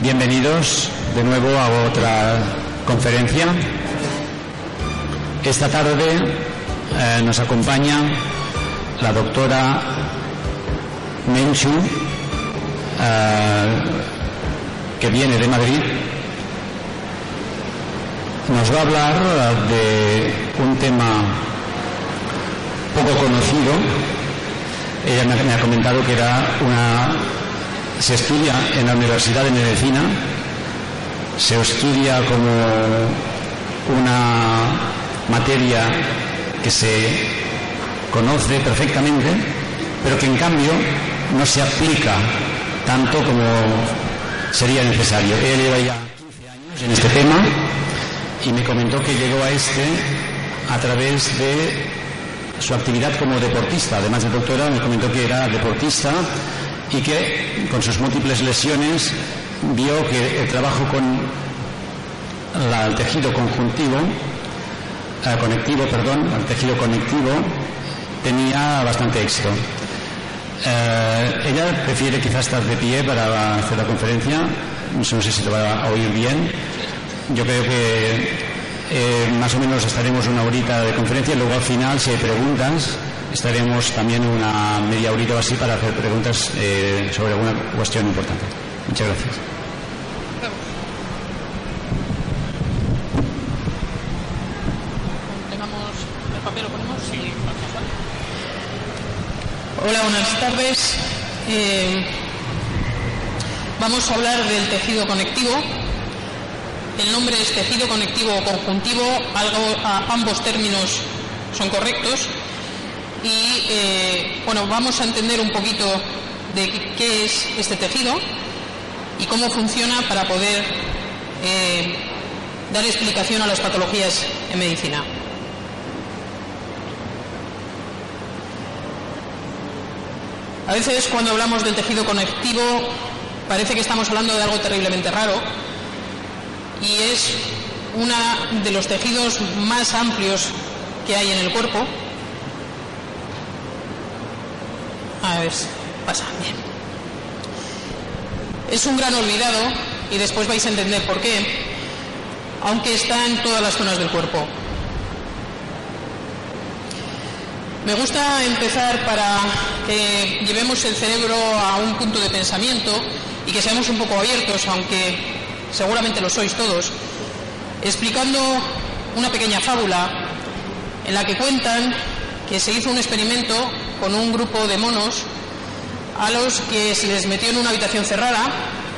Bienvenidos de nuevo a otra conferencia. Esta tarde eh, nos acompaña la doctora Menchu, eh, que viene de Madrid. Nos va a hablar de un tema poco conocido. Ella me ha comentado que era una se estudia en la Universidad de Medicina, se estudia como una materia que se conoce perfectamente, pero que en cambio no se aplica tanto como sería necesario. Él lleva ya 15 años en este tema y me comentó que llegó a este a través de su actividad como deportista. Además de doctora, me comentó que era deportista y que con sus múltiples lesiones vio que el trabajo con el tejido conjuntivo, eh, conectivo, perdón, el tejido conectivo tenía bastante éxito. Eh, ella prefiere quizás estar de pie para hacer la conferencia, no sé si te va a oír bien. Yo creo que eh, más o menos estaremos una horita de conferencia, luego al final, si hay preguntas, estaremos también una media horita o así para hacer preguntas eh, sobre alguna cuestión importante. Muchas gracias. Hola, buenas tardes. Eh, vamos a hablar del tejido conectivo. El nombre es tejido conectivo o conjuntivo, algo, ambos términos son correctos y eh, bueno, vamos a entender un poquito de qué es este tejido y cómo funciona para poder eh, dar explicación a las patologías en medicina. A veces cuando hablamos del tejido conectivo parece que estamos hablando de algo terriblemente raro y es uno de los tejidos más amplios que hay en el cuerpo A ver, pasa bien. Es un gran olvidado y después vais a entender por qué, aunque está en todas las zonas del cuerpo. Me gusta empezar para que llevemos el cerebro a un punto de pensamiento y que seamos un poco abiertos, aunque seguramente lo sois todos, explicando una pequeña fábula en la que cuentan que se hizo un experimento con un grupo de monos a los que se les metió en una habitación cerrada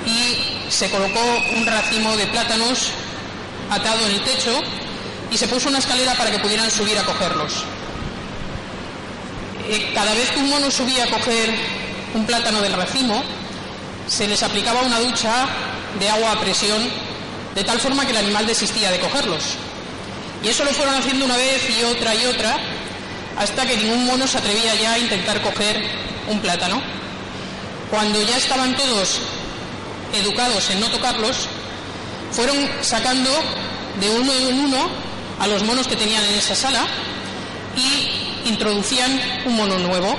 y se colocó un racimo de plátanos atado en el techo y se puso una escalera para que pudieran subir a cogerlos. Eh, cada vez que un mono subía a coger un plátano del racimo, se les aplicaba una ducha de agua a presión de tal forma que el animal desistía de cogerlos. Y eso lo fueron haciendo una vez y otra y otra hasta que ningún mono se atrevía ya a intentar coger un plátano. Cuando ya estaban todos educados en no tocarlos, fueron sacando de uno en uno a los monos que tenían en esa sala y introducían un mono nuevo.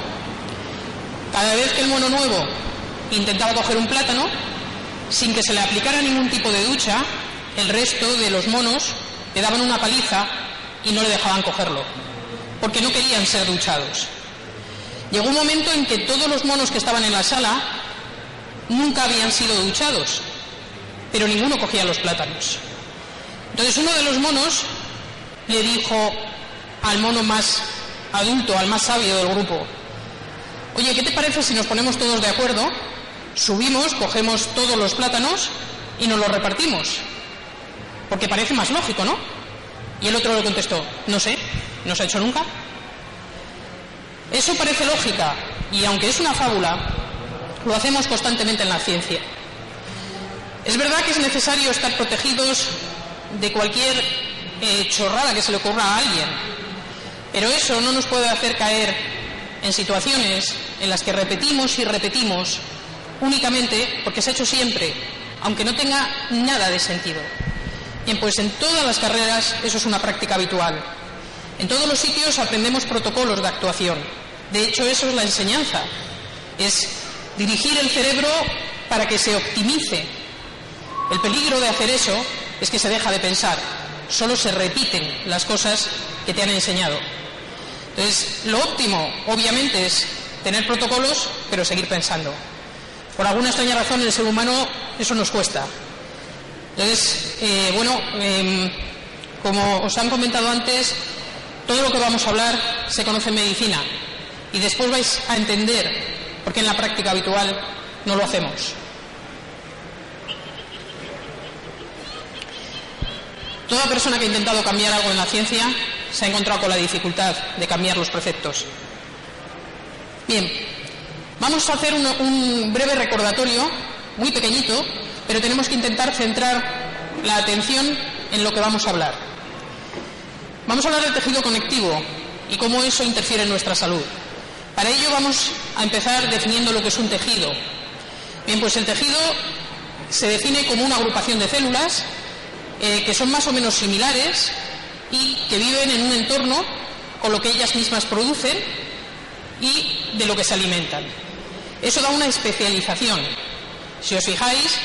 Cada vez que el mono nuevo intentaba coger un plátano, sin que se le aplicara ningún tipo de ducha, el resto de los monos le daban una paliza y no le dejaban cogerlo porque no querían ser duchados. Llegó un momento en que todos los monos que estaban en la sala nunca habían sido duchados, pero ninguno cogía los plátanos. Entonces uno de los monos le dijo al mono más adulto, al más sabio del grupo, oye, ¿qué te parece si nos ponemos todos de acuerdo? Subimos, cogemos todos los plátanos y nos los repartimos. Porque parece más lógico, ¿no? Y el otro le contestó, no sé, no se ha hecho nunca. Eso parece lógica y aunque es una fábula, lo hacemos constantemente en la ciencia. Es verdad que es necesario estar protegidos de cualquier eh, chorrada que se le ocurra a alguien, pero eso no nos puede hacer caer en situaciones en las que repetimos y repetimos únicamente porque se ha hecho siempre, aunque no tenga nada de sentido. Bien, pues en todas las carreras eso es una práctica habitual. En todos los sitios aprendemos protocolos de actuación. De hecho, eso es la enseñanza. Es dirigir el cerebro para que se optimice. El peligro de hacer eso es que se deja de pensar. Solo se repiten las cosas que te han enseñado. Entonces, lo óptimo, obviamente, es tener protocolos, pero seguir pensando. Por alguna extraña razón, el ser humano eso nos cuesta. Entonces, eh, bueno, em, como os han comentado antes, todo lo que vamos a hablar se conoce en medicina y después vais a entender por qué en la práctica habitual no lo hacemos. Toda persona que ha intentado cambiar algo en la ciencia se ha encontrado con la dificultad de cambiar los preceptos. Bien, vamos a hacer un, breve recordatorio, muy pequeñito, pero tenemos que intentar centrar la atención en lo que vamos a hablar. Vamos a hablar del tejido conectivo y cómo eso interfiere en nuestra salud. Para ello vamos a empezar definiendo lo que es un tejido. Bien, pues el tejido se define como una agrupación de células eh, que son más o menos similares y que viven en un entorno con lo que ellas mismas producen y de lo que se alimentan. Eso da una especialización. Si os fijáis,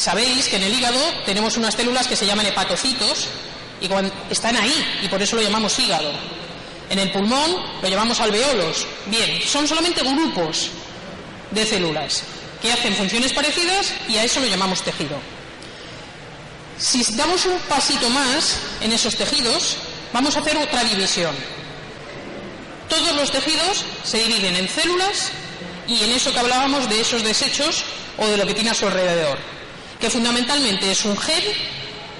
sabéis que en el hígado tenemos unas células que se llaman hepatocitos y están ahí y por eso lo llamamos hígado. En el pulmón lo llamamos alveolos. Bien, son solamente grupos de células que hacen funciones parecidas y a eso lo llamamos tejido. Si damos un pasito más en esos tejidos, vamos a hacer otra división. Todos los tejidos se dividen en células y en eso que hablábamos de esos desechos o de lo que tiene a su alrededor, que fundamentalmente es un gel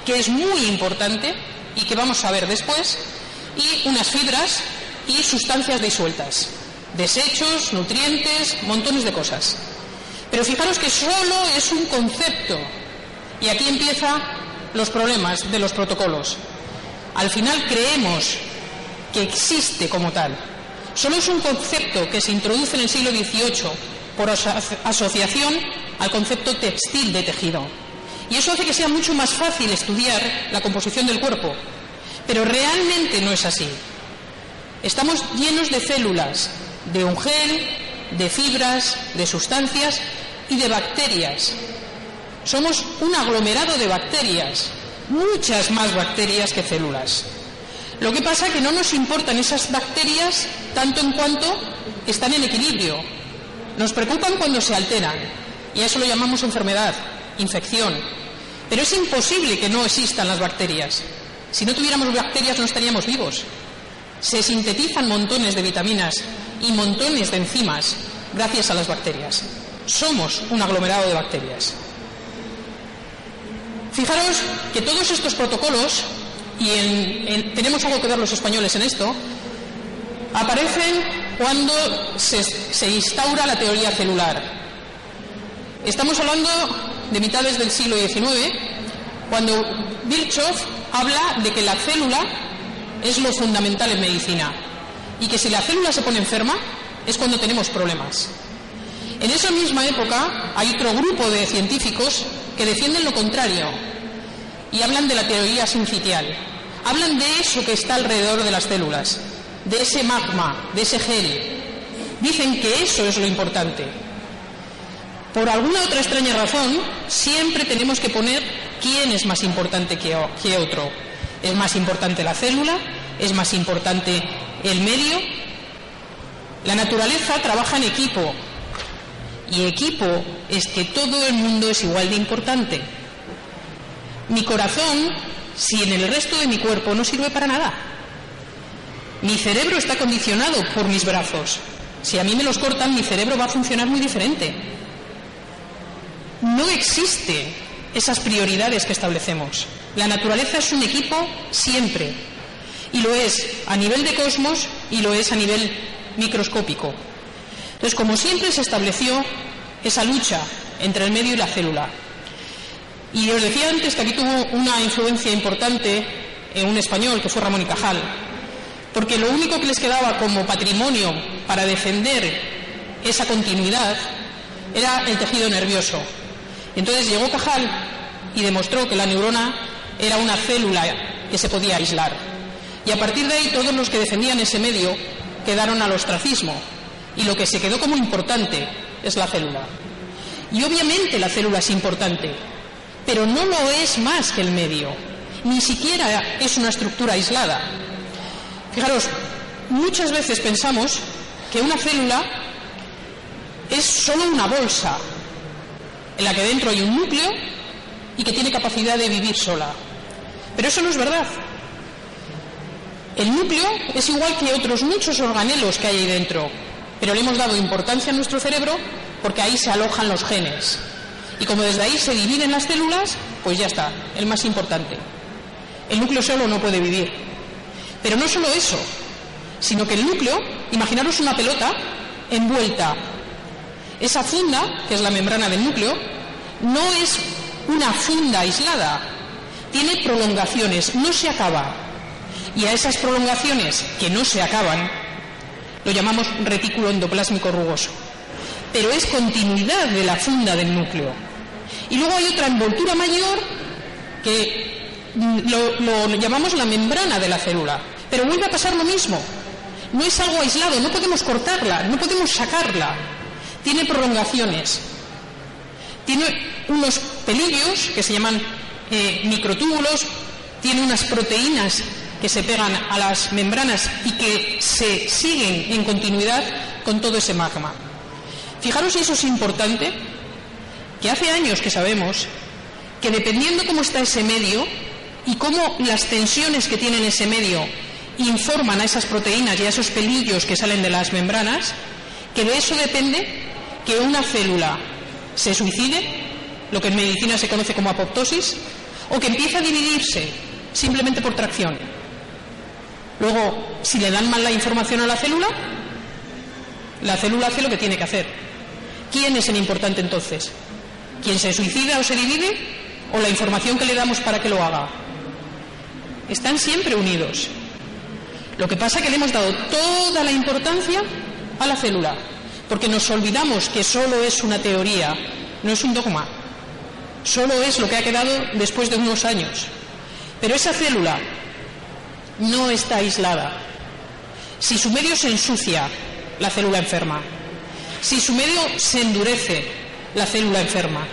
que es muy importante y que vamos a ver después, y unas fibras y sustancias disueltas, desechos, nutrientes, montones de cosas. Pero fijaros que solo es un concepto y aquí empieza los problemas de los protocolos. Al final creemos que existe como tal. Solo es un concepto que se introduce en el siglo XVIII por asociación al concepto textil de tejido. Y eso hace que sea mucho más fácil estudiar la composición del cuerpo. Pero realmente no es así. Estamos llenos de células, de un gel, de fibras, de sustancias y de bacterias. Somos un aglomerado de bacterias, muchas más bacterias que células. Lo que pasa es que no nos importan esas bacterias tanto en cuanto están en equilibrio. Nos preocupan cuando se alteran y a eso lo llamamos enfermedad, infección. Pero es imposible que no existan las bacterias. Si no tuviéramos bacterias no estaríamos vivos. Se sintetizan montones de vitaminas y montones de enzimas gracias a las bacterias. Somos un aglomerado de bacterias. Fijaros que todos estos protocolos, y tenemos algo que ver los españoles en esto, aparecen cuando se, instaura la teoría celular. Estamos hablando de mitades del siglo XIX, cuando Virchow habla de que la célula es lo fundamental en medicina y que si la célula se pone enferma es cuando tenemos problemas. En esa misma época hay otro grupo de científicos que defienden lo contrario y hablan de la teoría sincitial. Hablan de eso que está alrededor de las células, de ese magma, de ese gel. Dicen que eso es lo importante. Por alguna otra extraña razón, siempre tenemos que poner quién es más importante que, otro. ¿Es más importante la célula? ¿Es más importante el medio? La naturaleza trabaja en equipo, y equipo es que todo el mundo es igual de importante. Mi corazón, si en el resto de mi cuerpo no sirve para nada. Mi cerebro está condicionado por mis brazos. Si a mí me los cortan, mi cerebro va a funcionar muy diferente. No existe esas prioridades que establecemos. La naturaleza es un equipo siempre. Y lo es a nivel de cosmos y lo es a nivel microscópico. Entonces, como siempre se estableció esa lucha entre el medio y la célula. Y os decía antes que aquí tuvo una influencia importante en un español, que fue Ramón y Cajal, porque lo único que les quedaba como patrimonio para defender esa continuidad era el tejido nervioso. Entonces llegó Cajal y demostró que la neurona era una célula que se podía aislar. Y a partir de ahí todos los que defendían ese medio quedaron al ostracismo. Y lo que se quedó como importante es la célula. Y obviamente la célula es importante, pero no lo es más que el medio. Ni siquiera es una estructura aislada. Fijaros, muchas veces pensamos que una célula es solo una bolsa en la que dentro hay un núcleo y que tiene capacidad de vivir sola. Pero eso no es verdad. El núcleo es igual que otros muchos organelos que hay ahí dentro, pero le hemos dado importancia a nuestro cerebro porque ahí se alojan los genes. Y como desde ahí se dividen las células, pues ya está, el más importante. El núcleo solo no puede vivir. Pero no solo eso, sino que el núcleo, imaginaros una pelota envuelta. Esa funda, que es la membrana del núcleo, no es una funda aislada, tiene prolongaciones, no se acaba. Y a esas prolongaciones que no se acaban, lo llamamos retículo endoplásmico rugoso. Pero es continuidad de la funda del núcleo. Y luego hay otra envoltura mayor que lo, llamamos la membrana de la célula. Pero vuelve a pasar lo mismo. No es algo aislado, no podemos cortarla, no podemos sacarla. Tiene prolongaciones. Tiene unos pelillos que se llaman eh, microtúbulos, tiene unas proteínas que se pegan a las membranas y que se siguen en continuidad con todo ese magma. Fijaros si eso es importante, que hace años que sabemos que dependiendo cómo está ese medio y cómo las tensiones que tiene ese medio informan a esas proteínas y a esos pelillos que salen de las membranas, que de eso depende que una célula se suicide, lo que en medicina se conoce como apoptosis, o que empieza a dividirse simplemente por tracción. Luego, si le dan mal la información a la célula, la célula hace lo que tiene que hacer. ¿Quién es el importante entonces? ¿Quién se suicida o se divide? ¿O la información que le damos para que lo haga? Están siempre unidos. Lo que pasa es que le hemos dado toda la importancia a la célula, porque nos olvidamos que solo es una teoría, no es un dogma. Solo es lo que ha quedado después de unos años. Pero esa célula no está aislada. Si su medio se ensucia, la célula enferma. Si su medio se endurece, la célula enferma.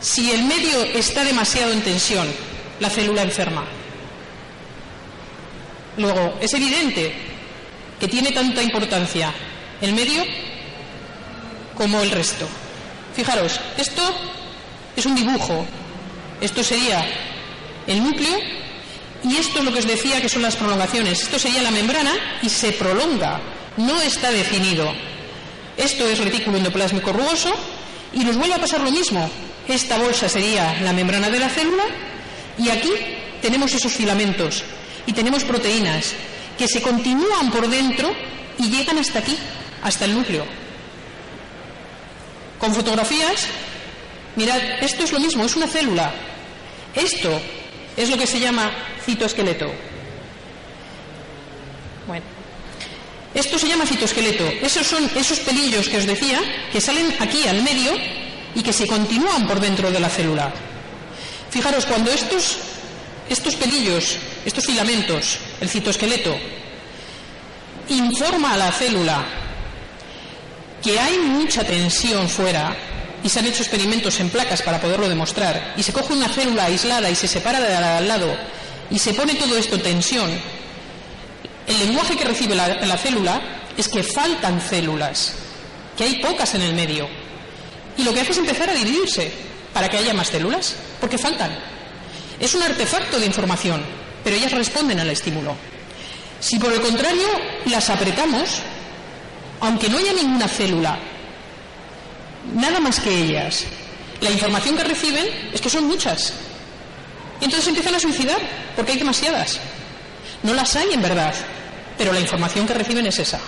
Si el medio está demasiado en tensión, la célula enferma. Luego, es evidente que tiene tanta importancia el medio como el resto. Fijaros, esto es un dibujo. Esto sería el núcleo y esto es lo que os decía que son las prolongaciones. Esto sería la membrana y se prolonga, no está definido. Esto es retículo endoplásmico rugoso y nos vuelve a pasar lo mismo. Esta bolsa sería la membrana de la célula y aquí tenemos esos filamentos y tenemos proteínas que se continúan por dentro y llegan hasta aquí, hasta el núcleo. Con fotografías Mirad, esto es lo mismo, es una célula. Esto es lo que se llama citoesqueleto. Bueno, esto se llama citoesqueleto. Esos son esos pelillos que os decía que salen aquí al medio y que se continúan por dentro de la célula. Fijaros, cuando estos, estos pelillos, estos filamentos, el citoesqueleto, informa a la célula que hay mucha tensión fuera, y se han hecho experimentos en placas para poderlo demostrar, y se coge una célula aislada y se separa de al lado y se pone todo esto en tensión, el lenguaje que recibe la, la célula es que faltan células, que hay pocas en el medio. Y lo que hace es empezar a dividirse para que haya más células, porque faltan. Es un artefacto de información, pero ellas responden al estímulo. Si por el contrario las apretamos, aunque no haya ninguna célula nada más que ellas. La información que reciben es que son muchas. Y entonces empiezan a suicidar, porque hay demasiadas. No las hay en verdad, pero la información que reciben es esa.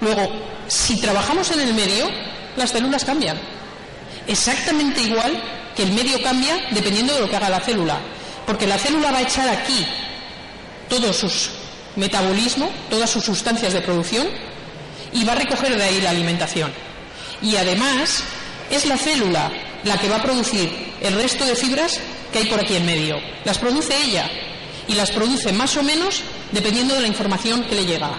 Luego, si trabajamos en el medio, las células cambian. Exactamente igual que el medio cambia dependiendo de lo que haga la célula, porque la célula va a echar aquí todo su metabolismo, todas sus sustancias de producción y va a recoger de ahí la alimentación. Y además es la célula la que va a producir el resto de fibras que hay por aquí en medio. Las produce ella y las produce más o menos dependiendo de la información que le llega.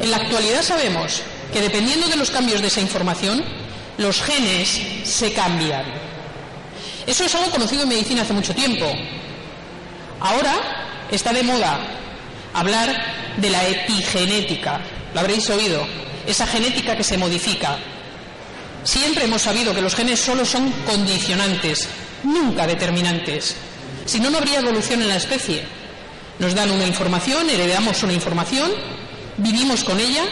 En la actualidad sabemos que dependiendo de los cambios de esa información, los genes se cambian. Eso es algo conocido en medicina hace mucho tiempo. Ahora está de moda hablar de la epigenética. Lo habréis oído. Esa genética que se modifica. Siempre hemos sabido que los genes solo son condicionantes, nunca determinantes. Si no, no habría evolución en la especie. Nos dan una información, heredamos una información, vivimos con ella,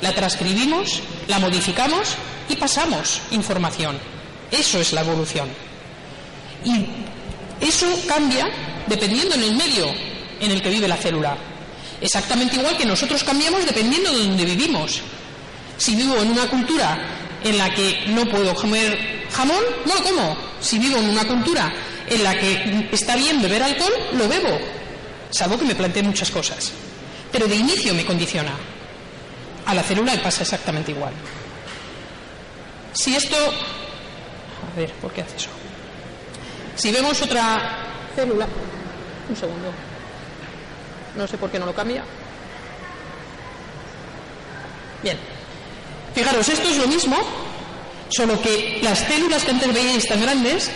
la transcribimos, la modificamos y pasamos información. Eso es la evolución. Y eso cambia dependiendo en el medio en el que vive la célula. Exactamente igual que nosotros cambiamos dependiendo de donde vivimos. Si vivo en una cultura en la que no puedo comer jamón, no lo como. Si vivo en una cultura en la que está bien beber alcohol, lo bebo. Salvo que me plantee muchas cosas. Pero de inicio me condiciona. A la célula le pasa exactamente igual. Si esto... A ver, ¿por qué hace eso? Si vemos otra célula... Un segundo. No sé por qué no lo cambia. Bien. Fijaros, esto es lo mismo, solo que las células que antes veíais tan grandes,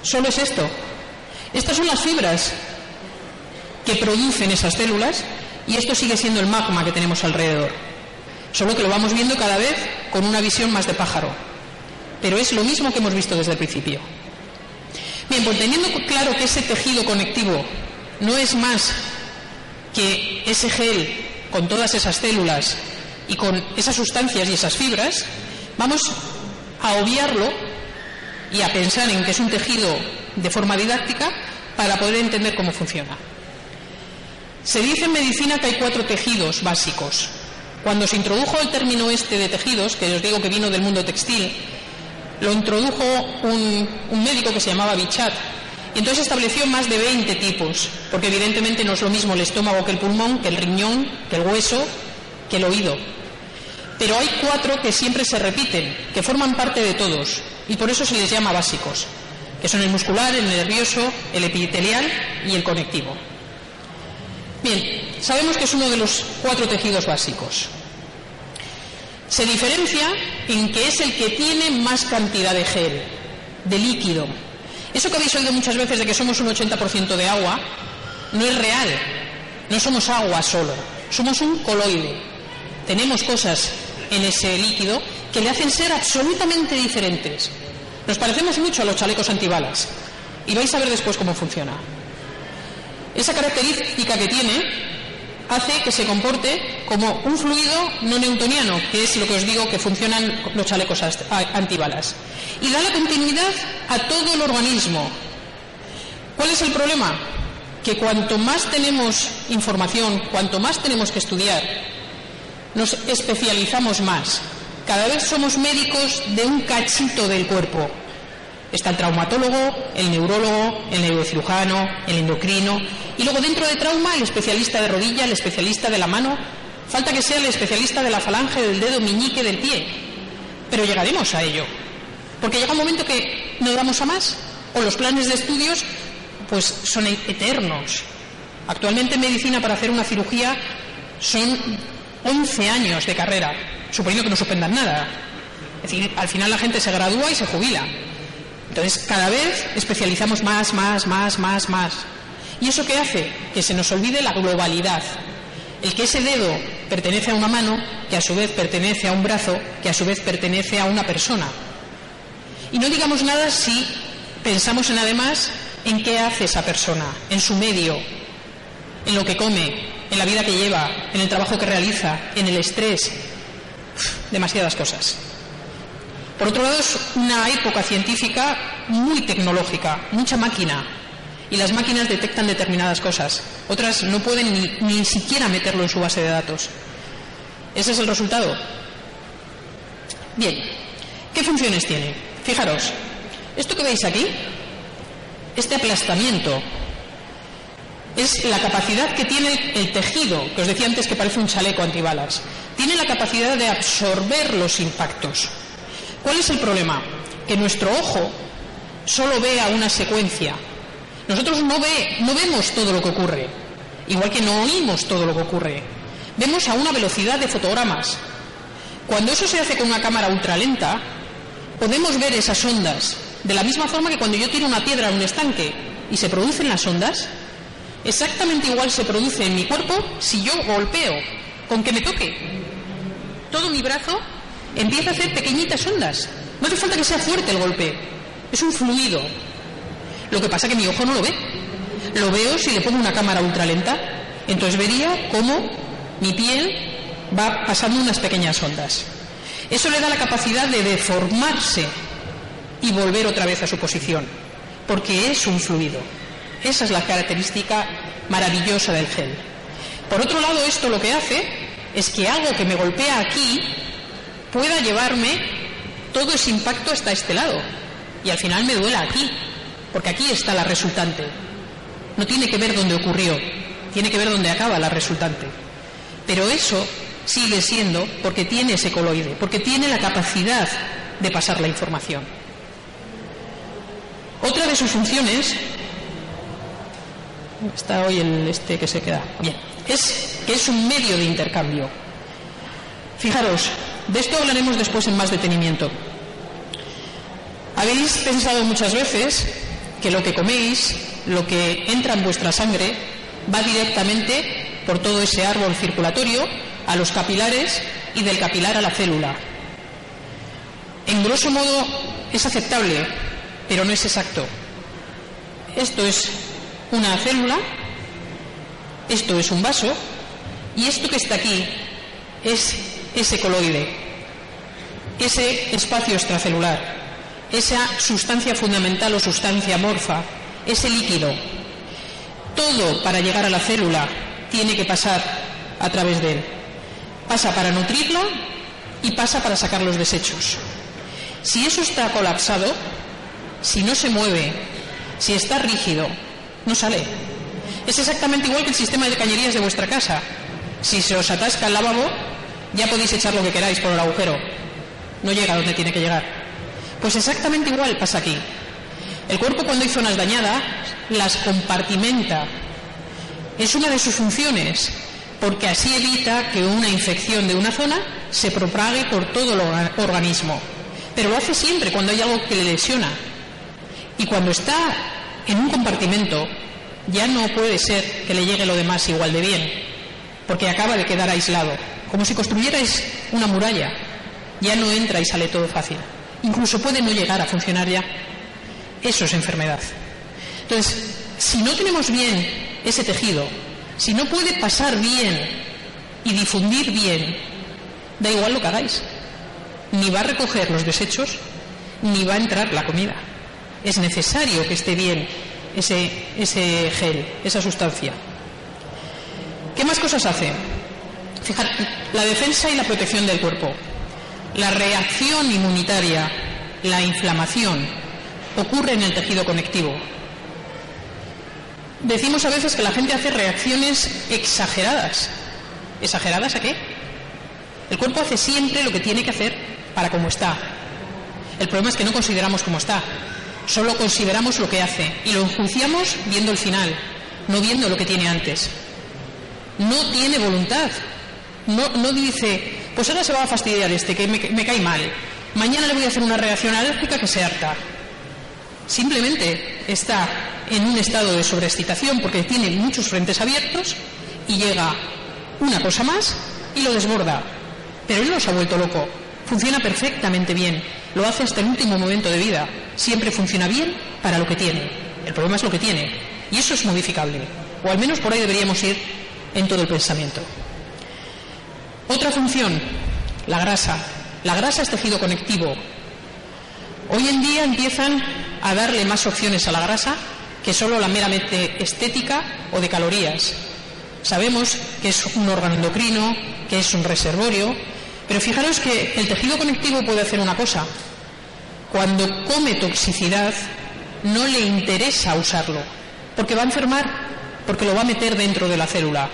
solo es esto. Estas son las fibras que producen esas células y esto sigue siendo el magma que tenemos alrededor. Solo que lo vamos viendo cada vez con una visión más de pájaro. Pero es lo mismo que hemos visto desde el principio. Bien, pues teniendo claro que ese tejido conectivo no es más que ese gel con todas esas células y con esas sustancias y esas fibras, vamos a obviarlo y a pensar en que es un tejido de forma didáctica para poder entender cómo funciona. Se dice en medicina que hay cuatro tejidos básicos. Cuando se introdujo el término este de tejidos, que os digo que vino del mundo textil, lo introdujo un, médico que se llamaba Bichat, y entonces estableció más de 20 tipos, porque evidentemente no es lo mismo el estómago que el pulmón, que el riñón, que el hueso, que el oído. Pero hay cuatro que siempre se repiten, que forman parte de todos, y por eso se les llama básicos, que son el muscular, el nervioso, el epitelial y el conectivo. Bien, sabemos que es uno de los cuatro tejidos básicos. Se diferencia en que es el que tiene más cantidad de gel, de líquido. Eso que habéis oído muchas veces de que somos un 80% de agua, no es real. No somos agua solo, somos un coloide. Tenemos cosas en ese líquido que le hacen ser absolutamente diferentes. Nos parecemos mucho a los chalecos antibalas y vais a ver después cómo funciona. Esa característica que tiene hace que se comporte como un fluido no newtoniano, que es lo que os digo que funcionan los chalecos antibalas. Y da la continuidad a todo el organismo. ¿Cuál es el problema? Que cuanto más tenemos información, cuanto más tenemos que estudiar, nos especializamos más. Cada vez somos médicos de un cachito del cuerpo. Está el traumatólogo, el neurólogo, el neurocirujano, el endocrino. Y luego dentro de trauma, el especialista de rodilla, el especialista de la mano. Falta que sea el especialista de la falange, del dedo meñique, del pie. Pero llegaremos a ello. Porque llega un momento que no damos a más. O los planes de estudios, pues son eternos. Actualmente en medicina para hacer una cirugía son 11 años de carrera, suponiendo que no suspendan nada. Es decir, al final la gente se gradúa y se jubila. Entonces, cada vez especializamos más, más, más, más, más. ¿Y eso qué hace? Que se nos olvide la globalidad. El que ese dedo pertenece a una mano, que a su vez pertenece a un brazo, que a su vez pertenece a una persona. Y no digamos nada si pensamos en además en qué hace esa persona, en su medio, en lo que come, en la vida que lleva, en el trabajo que realiza, en el estrés. demasiadas cosas. Por otro lado, es una época científica muy tecnológica, mucha máquina. Y las máquinas detectan determinadas cosas. Otras no pueden ni, siquiera meterlo en su base de datos. Ese es el resultado. Bien, ¿qué funciones tiene? Fijaros, Esto que veis aquí, este aplastamiento, es la capacidad que tiene el tejido, que os decía antes que parece un chaleco antibalas. Tiene la capacidad de absorber los impactos. ¿Cuál es el problema? Que nuestro ojo solo ve a una secuencia. Nosotros no, ve, no vemos todo lo que ocurre, igual que no oímos todo lo que ocurre. Vemos a una velocidad de fotogramas. Cuando eso se hace con una cámara ultralenta, podemos ver esas ondas, de la misma forma que cuando yo tiro una piedra a un estanque y se producen las ondas, exactamente igual se produce en mi cuerpo si yo golpeo, con que me toque. Todo mi brazo empieza a hacer pequeñitas ondas. No hace falta que sea fuerte el golpe, es un fluido. Lo que pasa es que mi ojo no lo ve. Lo veo si le pongo una cámara ultralenta. Entonces vería cómo mi piel va pasando unas pequeñas ondas. Eso le da la capacidad de deformarse y volver otra vez a su posición, porque es un fluido. Esa es la característica maravillosa del gel. Por otro lado, esto lo que hace es que algo que me golpea aquí pueda llevarme todo ese impacto hasta este lado. Y al final me duela aquí, porque aquí está la resultante. No tiene que ver dónde ocurrió, tiene que ver dónde acaba la resultante. Pero eso sigue siendo porque tiene ese coloide, porque tiene la capacidad de pasar la información. Otra de sus funciones está hoy el este que se queda es que es un medio de intercambio fijaros de esto hablaremos después en más detenimiento habéis pensado muchas veces que lo que coméis lo que entra en vuestra sangre va directamente por todo ese árbol circulatorio a los capilares y del capilar a la célula. En grosso modo es aceptable pero no es exacto. Esto es una célula, esto es un vaso, y esto que está aquí es ese coloide, ese espacio extracelular, esa sustancia fundamental o sustancia morfa, ese líquido. Todo para llegar a la célula tiene que pasar a través de él. Pasa para nutrirla y pasa para sacar los desechos. Si eso está colapsado, si no se mueve, si está rígido, no sale. Es exactamente igual que el sistema de cañerías de vuestra casa. Si se os atasca el lavabo, ya podéis echar lo que queráis por el agujero. No llega donde tiene que llegar. Pues exactamente igual pasa aquí. El cuerpo cuando hay zonas dañadas las compartimenta. Es una de sus funciones, porque así evita que una infección de una zona se propague por todo el organismo. Pero lo hace siempre cuando hay algo que le lesiona. Y cuando está en un compartimento ya no puede ser que le llegue lo demás igual de bien, porque acaba de quedar aislado, como si construyerais una muralla, ya no entra y sale todo fácil. Incluso puede no llegar a funcionar ya. Eso es enfermedad. Entonces, si no tenemos bien ese tejido, si no puede pasar bien y difundir bien, da igual lo que hagáis. Ni va a recoger los desechos, ni va a entrar la comida es necesario que esté bien ese, gel, esa sustancia. ¿Qué más cosas hace? Fijar, la defensa y la protección del cuerpo. La reacción inmunitaria, la inflamación, ocurre en el tejido conectivo. Decimos a veces que la gente hace reacciones exageradas. ¿Exageradas a qué? El cuerpo hace siempre lo que tiene que hacer para cómo está. El problema es que no consideramos cómo está. Solo consideramos lo que hace y lo enjuiciamos viendo el final, no viendo lo que tiene antes. No tiene voluntad. No, dice, pues ahora se va a fastidiar este, que me, me cae mal. Mañana le voy a hacer una reacción alérgica que se harta. Simplemente está en un estado de sobreexcitación porque tiene muchos frentes abiertos y llega una cosa más y lo desborda. Pero él no se ha vuelto loco. Funciona perfectamente bien. Lo hace hasta el último momento de vida siempre funciona bien para lo que tiene. El problema es lo que tiene. Y eso es modificable. O al menos por ahí deberíamos ir en todo el pensamiento. Otra función, la grasa. La grasa es tejido conectivo. Hoy en día empiezan a darle más opciones a la grasa que solo la meramente estética o de calorías. Sabemos que es un órgano endocrino, que es un reservorio, pero fijaros que el tejido conectivo puede hacer una cosa, cuando come toxicidad, no le interesa usarlo, porque va a enfermar, porque lo va a meter dentro de la célula.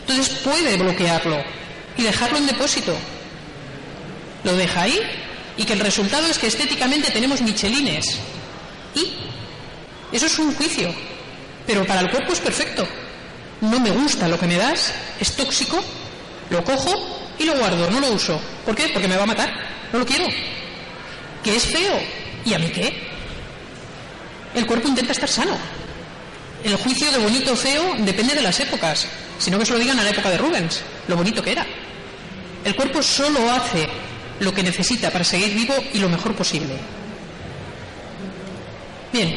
Entonces puede bloquearlo y dejarlo en depósito. Lo deja ahí y que el resultado es que estéticamente tenemos michelines. Y eso es un juicio, pero para el cuerpo es perfecto. No me gusta lo que me das, es tóxico, lo cojo y lo guardo, no lo uso. ¿Por qué? Porque me va a matar, no lo quiero. Que es feo. ¿Y a mí qué? El cuerpo intenta estar sano. El juicio de bonito o feo depende de las épocas, sino que se lo digan a la época de Rubens, lo bonito que era. El cuerpo solo hace lo que necesita para seguir vivo y lo mejor posible. Bien,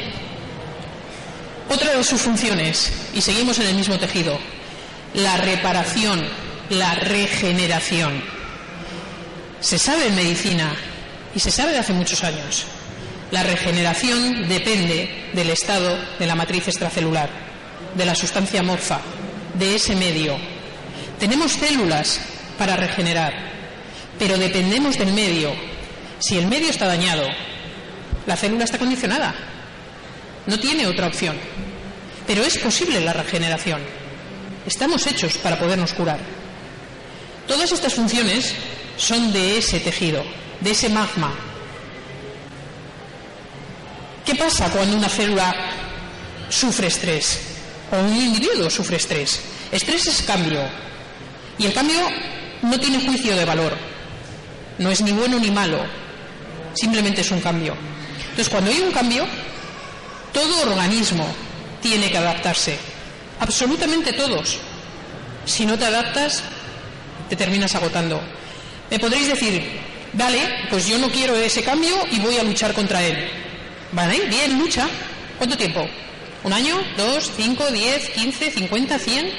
otra de sus funciones, y seguimos en el mismo tejido, la reparación, la regeneración. Se sabe en medicina, y se sabe de hace muchos años, la regeneración depende del estado de la matriz extracelular, de la sustancia morfa, de ese medio. Tenemos células para regenerar, pero dependemos del medio. Si el medio está dañado, la célula está condicionada. No tiene otra opción. Pero es posible la regeneración. Estamos hechos para podernos curar. Todas estas funciones son de ese tejido, de ese magma. ¿Qué pasa cuando una célula sufre estrés? O un individuo sufre estrés. Estrés es cambio. Y el cambio no tiene juicio de valor. No es ni bueno ni malo. Simplemente es un cambio. Entonces, cuando hay un cambio, todo organismo tiene que adaptarse. Absolutamente todos. Si no te adaptas, te terminas agotando. Me podréis decir, vale, pues yo no quiero ese cambio y voy a luchar contra él. Vale, bien, lucha. ¿Cuánto tiempo? ¿Un año? ¿Dos? ¿Cinco? ¿Diez? ¿Quince? ¿Cincuenta? ¿Cien?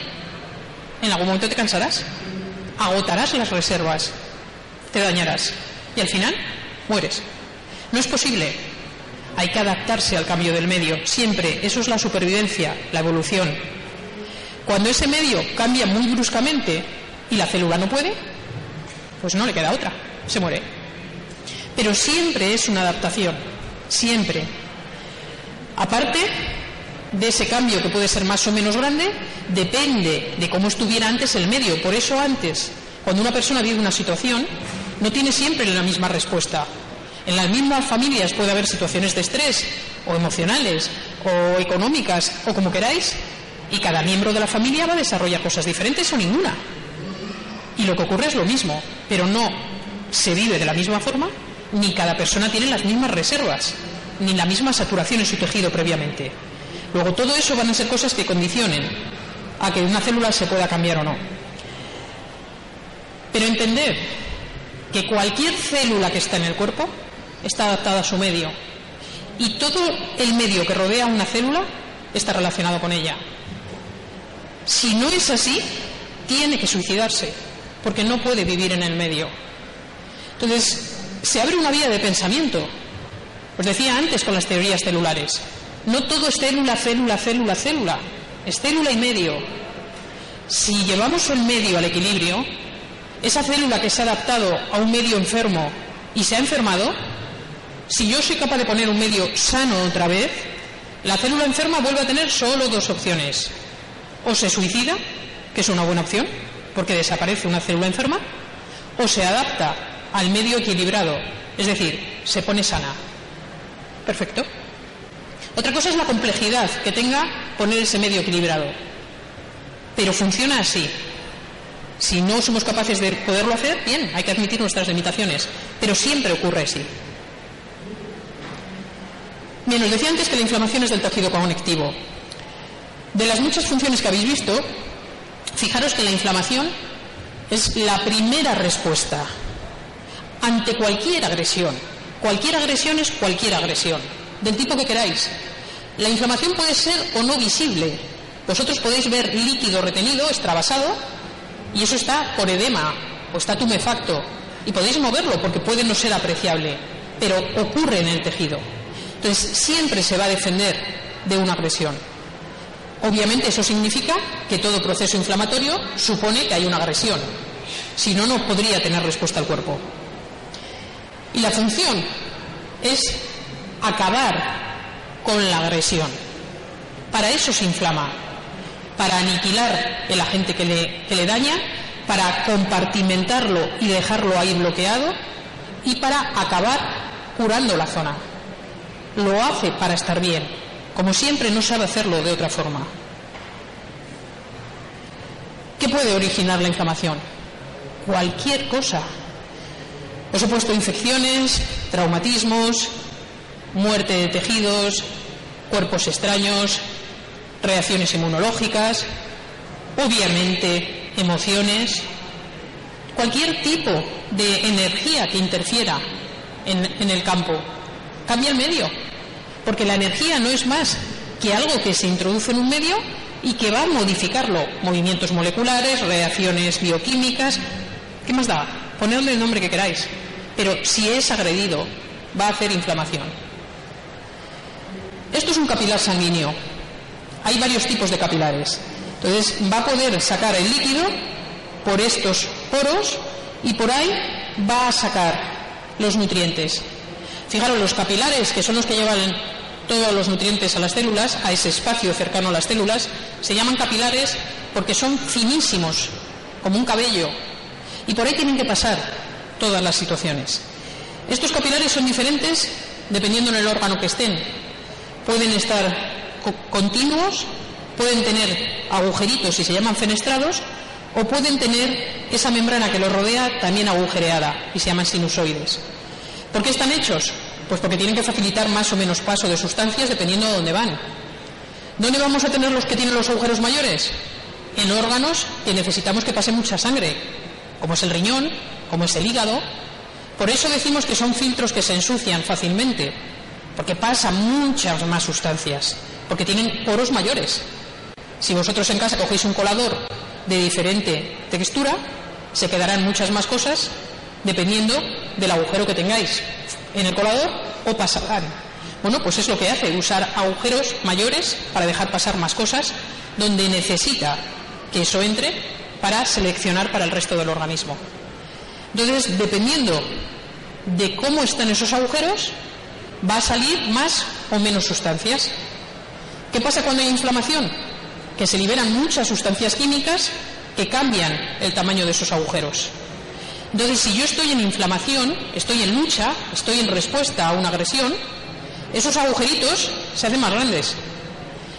En algún momento te cansarás. Agotarás las reservas. Te dañarás. Y al final, mueres. No es posible. Hay que adaptarse al cambio del medio. Siempre. Eso es la supervivencia, la evolución. Cuando ese medio cambia muy bruscamente y la célula no puede, pues no le queda otra. Se muere. Pero siempre es una adaptación. Siempre. Aparte de ese cambio que puede ser más o menos grande, depende de cómo estuviera antes el medio. Por eso antes, cuando una persona vive una situación, no tiene siempre la misma respuesta. En las mismas familias puede haber situaciones de estrés, o emocionales, o económicas, o como queráis, y cada miembro de la familia va a desarrollar cosas diferentes o ninguna. Y lo que ocurre es lo mismo, pero no se vive de la misma forma, ni cada persona tiene las mismas reservas, ni la misma saturación en su tejido previamente. Luego todo eso van a ser cosas que condicionen a que una célula se pueda cambiar o no. Pero entender que cualquier célula que está en el cuerpo está adaptada a su medio y todo el medio que rodea a una célula está relacionado con ella. Si no es así, tiene que suicidarse, porque no puede vivir en el medio. Entonces, se abre una vía de pensamiento. Os decía antes con las teorías celulares. No todo es célula, célula, célula, célula. Es célula y medio. Si llevamos el medio al equilibrio, esa célula que se ha adaptado a un medio enfermo y se ha enfermado, si yo soy capaz de poner un medio sano otra vez, la célula enferma vuelve a tener solo dos opciones. O se suicida, que es una buena opción, porque desaparece una célula enferma, o se adapta al medio equilibrado, es decir, se pone sana. Perfecto. Otra cosa es la complejidad que tenga poner ese medio equilibrado. Pero funciona así. Si no somos capaces de poderlo hacer, bien, hay que admitir nuestras limitaciones. Pero siempre ocurre así. Bien, os decía antes que la inflamación es del tejido conectivo. De las muchas funciones que habéis visto, fijaros que la inflamación es la primera respuesta ante cualquier agresión. Cualquier agresión es cualquier agresión, del tipo que queráis. La inflamación puede ser o no visible. Vosotros podéis ver líquido retenido, extravasado, y eso está por edema o está tumefacto. Y podéis moverlo porque puede no ser apreciable, pero ocurre en el tejido. Entonces, siempre se va a defender de una agresión. Obviamente eso significa que todo proceso inflamatorio supone que hay una agresión. Si no, no podría tener respuesta al cuerpo. Y la función es acabar con la agresión. Para eso se inflama, para aniquilar el agente que le, daña, para compartimentarlo y dejarlo ahí bloqueado y para acabar curando la zona. Lo hace para estar bien, como siempre no sabe hacerlo de otra forma. ¿Qué puede originar la inflamación? Cualquier cosa. Por supuesto, infecciones, traumatismos, muerte de tejidos, cuerpos extraños, reacciones inmunológicas, obviamente emociones, cualquier tipo de energía que interfiera en, el campo. Cambia el medio, porque la energía no es más que algo que se introduce en un medio y que va a modificarlo. Movimientos moleculares, reacciones bioquímicas. ¿Qué más da? Ponedle el nombre que queráis. Pero si es agredido, va a hacer inflamación. Esto es un capilar sanguíneo. Hay varios tipos de capilares. Entonces va a poder sacar el líquido por estos poros y por ahí va a sacar los nutrientes. Fijaros, los capilares, que son los que llevan todos los nutrientes a las células, a ese espacio cercano a las células, se llaman capilares porque son finísimos, como un cabello, y por ahí tienen que pasar todas las situaciones. Estos capilares son diferentes dependiendo en el órgano que estén pueden estar continuos, pueden tener agujeritos y se llaman fenestrados, o pueden tener esa membrana que los rodea también agujereada y se llaman sinusoides. ¿Por qué están hechos? Pues porque tienen que facilitar más o menos paso de sustancias dependiendo de dónde van. ¿Dónde vamos a tener los que tienen los agujeros mayores? En órganos que necesitamos que pase mucha sangre, como es el riñón, como es el hígado. Por eso decimos que son filtros que se ensucian fácilmente, porque pasan muchas más sustancias, porque tienen poros mayores. Si vosotros en casa cogéis un colador de diferente textura, se quedarán muchas más cosas dependiendo del agujero que tengáis en el colador o pasarán. Bueno, pues es lo que hace, usar agujeros mayores para dejar pasar más cosas donde necesita que eso entre para seleccionar para el resto del organismo. Entonces, dependiendo de cómo están esos agujeros, va a salir más o menos sustancias. ¿Qué pasa cuando hay inflamación? Que se liberan muchas sustancias químicas que cambian el tamaño de esos agujeros. Entonces, si yo estoy en inflamación, estoy en lucha, estoy en respuesta a una agresión, esos agujeritos se hacen más grandes.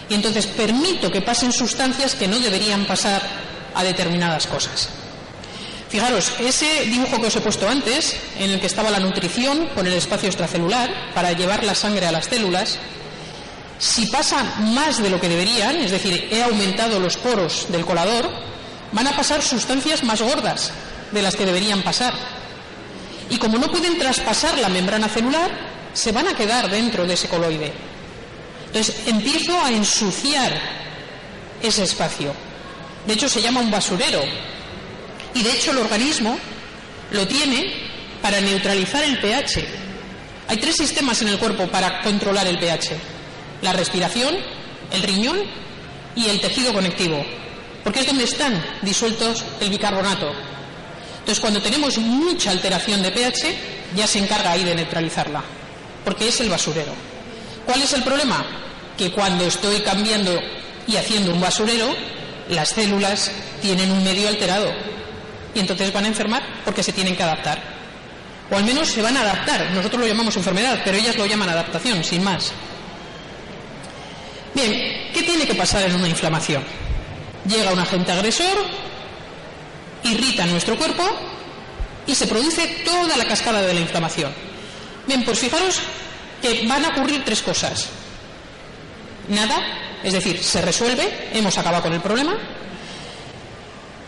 Y entonces permito que pasen sustancias que no deberían pasar a determinadas cosas. Fijaros, ese dibujo que os he puesto antes, en el que estaba la nutrición con el espacio extracelular para llevar la sangre a las células, si pasa más de lo que deberían, es decir, he aumentado los poros del colador, van a pasar sustancias más gordas de las que deberían pasar. Y como no pueden traspasar la membrana celular, se van a quedar dentro de ese coloide. Entonces empiezo a ensuciar ese espacio. De hecho, se llama un basurero, y de hecho el organismo lo tiene para neutralizar el pH. Hay tres sistemas en el cuerpo para controlar el pH. La respiración, el riñón y el tejido conectivo. Porque es donde están disueltos el bicarbonato. Entonces cuando tenemos mucha alteración de pH, ya se encarga ahí de neutralizarla. Porque es el basurero. ¿Cuál es el problema? Que cuando estoy cambiando y haciendo un basurero, las células tienen un medio alterado y entonces van a enfermar porque se tienen que adaptar. O al menos se van a adaptar. Nosotros lo llamamos enfermedad, pero ellas lo llaman adaptación, sin más. Bien, ¿qué tiene que pasar en una inflamación? Llega un agente agresor, irrita nuestro cuerpo y se produce toda la cascada de la inflamación. Bien, pues fijaros que van a ocurrir tres cosas. Nada, es decir, se resuelve, hemos acabado con el problema,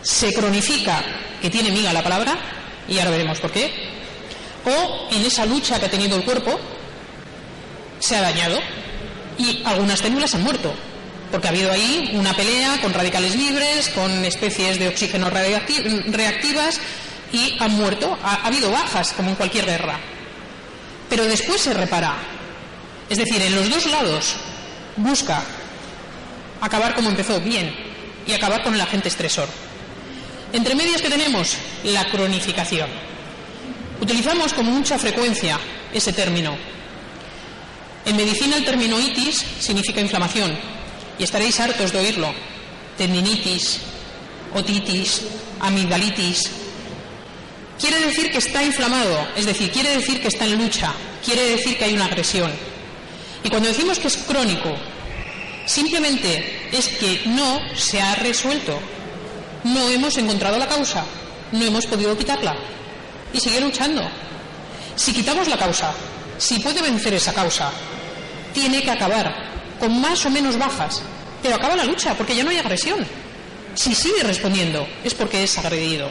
se cronifica que tiene miga la palabra, y ahora veremos por qué, o en esa lucha que ha tenido el cuerpo se ha dañado y algunas células han muerto, porque ha habido ahí una pelea con radicales libres, con especies de oxígeno reactivas y han muerto, ha, ha habido bajas como en cualquier guerra. Pero después se repara. Es decir, en los dos lados busca acabar como empezó, bien, y acabar con el agente estresor. Entre medias que tenemos, la cronificación. Utilizamos con mucha frecuencia ese término. En medicina el término itis significa inflamación y estaréis hartos de oírlo. Tendinitis, otitis, amigdalitis. Quiere decir que está inflamado, es decir, quiere decir que está en lucha, quiere decir que hay una agresión. Y cuando decimos que es crónico, simplemente es que no se ha resuelto. No hemos encontrado la causa, no hemos podido quitarla. Y sigue luchando. Si quitamos la causa, si puede vencer esa causa, tiene que acabar, con más o menos bajas, pero acaba la lucha, porque ya no hay agresión. Si sigue respondiendo, es porque es agredido.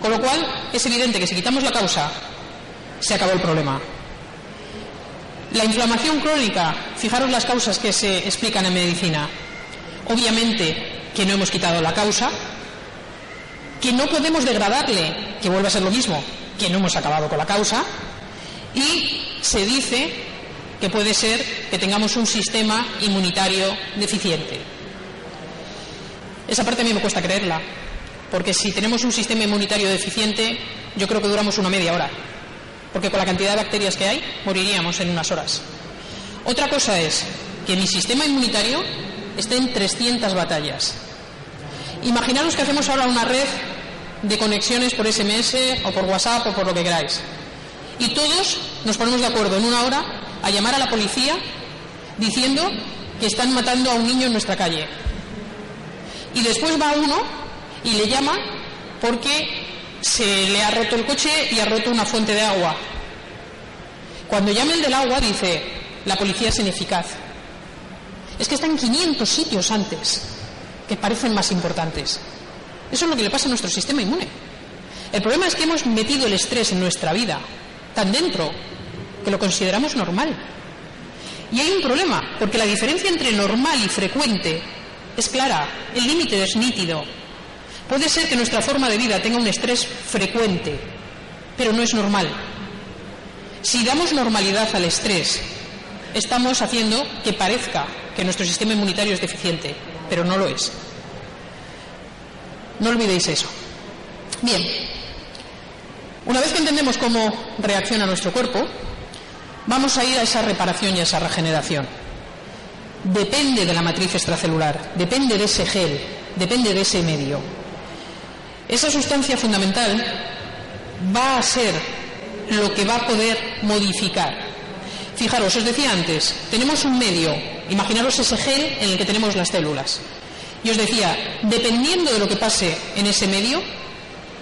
Con lo cual, es evidente que si quitamos la causa, se acabó el problema. La inflamación crónica, fijaros las causas que se explican en medicina. Obviamente que no hemos quitado la causa, que no podemos degradarle, que vuelve a ser lo mismo, que no hemos acabado con la causa, y se dice que puede ser que tengamos un sistema inmunitario deficiente. Esa parte a mí me cuesta creerla, porque si tenemos un sistema inmunitario deficiente, yo creo que duramos una media hora, porque con la cantidad de bacterias que hay, moriríamos en unas horas. Otra cosa es que mi sistema inmunitario esté en 300 batallas. Imaginaros que hacemos ahora una red de conexiones por SMS o por WhatsApp o por lo que queráis. Y todos nos ponemos de acuerdo en una hora a llamar a la policía diciendo que están matando a un niño en nuestra calle. Y después va uno y le llama porque se le ha roto el coche y ha roto una fuente de agua. Cuando llama el del agua dice, la policía es ineficaz. Es que están 500 sitios antes que parecen más importantes. Eso es lo que le pasa a nuestro sistema inmune. El problema es que hemos metido el estrés en nuestra vida tan dentro que lo consideramos normal. Y hay un problema, porque la diferencia entre normal y frecuente es clara, el límite es nítido. Puede ser que nuestra forma de vida tenga un estrés frecuente, pero no es normal. Si damos normalidad al estrés, estamos haciendo que parezca que nuestro sistema inmunitario es deficiente, pero no lo es. No olvidéis eso. Bien, una vez que entendemos cómo reacciona nuestro cuerpo, vamos a ir a esa reparación y a esa regeneración. Depende de la matriz extracelular, depende de ese gel, depende de ese medio. Esa sustancia fundamental va a ser lo que va a poder modificar. Fijaros, os decía antes, tenemos un medio, imaginaros ese gel en el que tenemos las células. Y os decía, dependiendo de lo que pase en ese medio,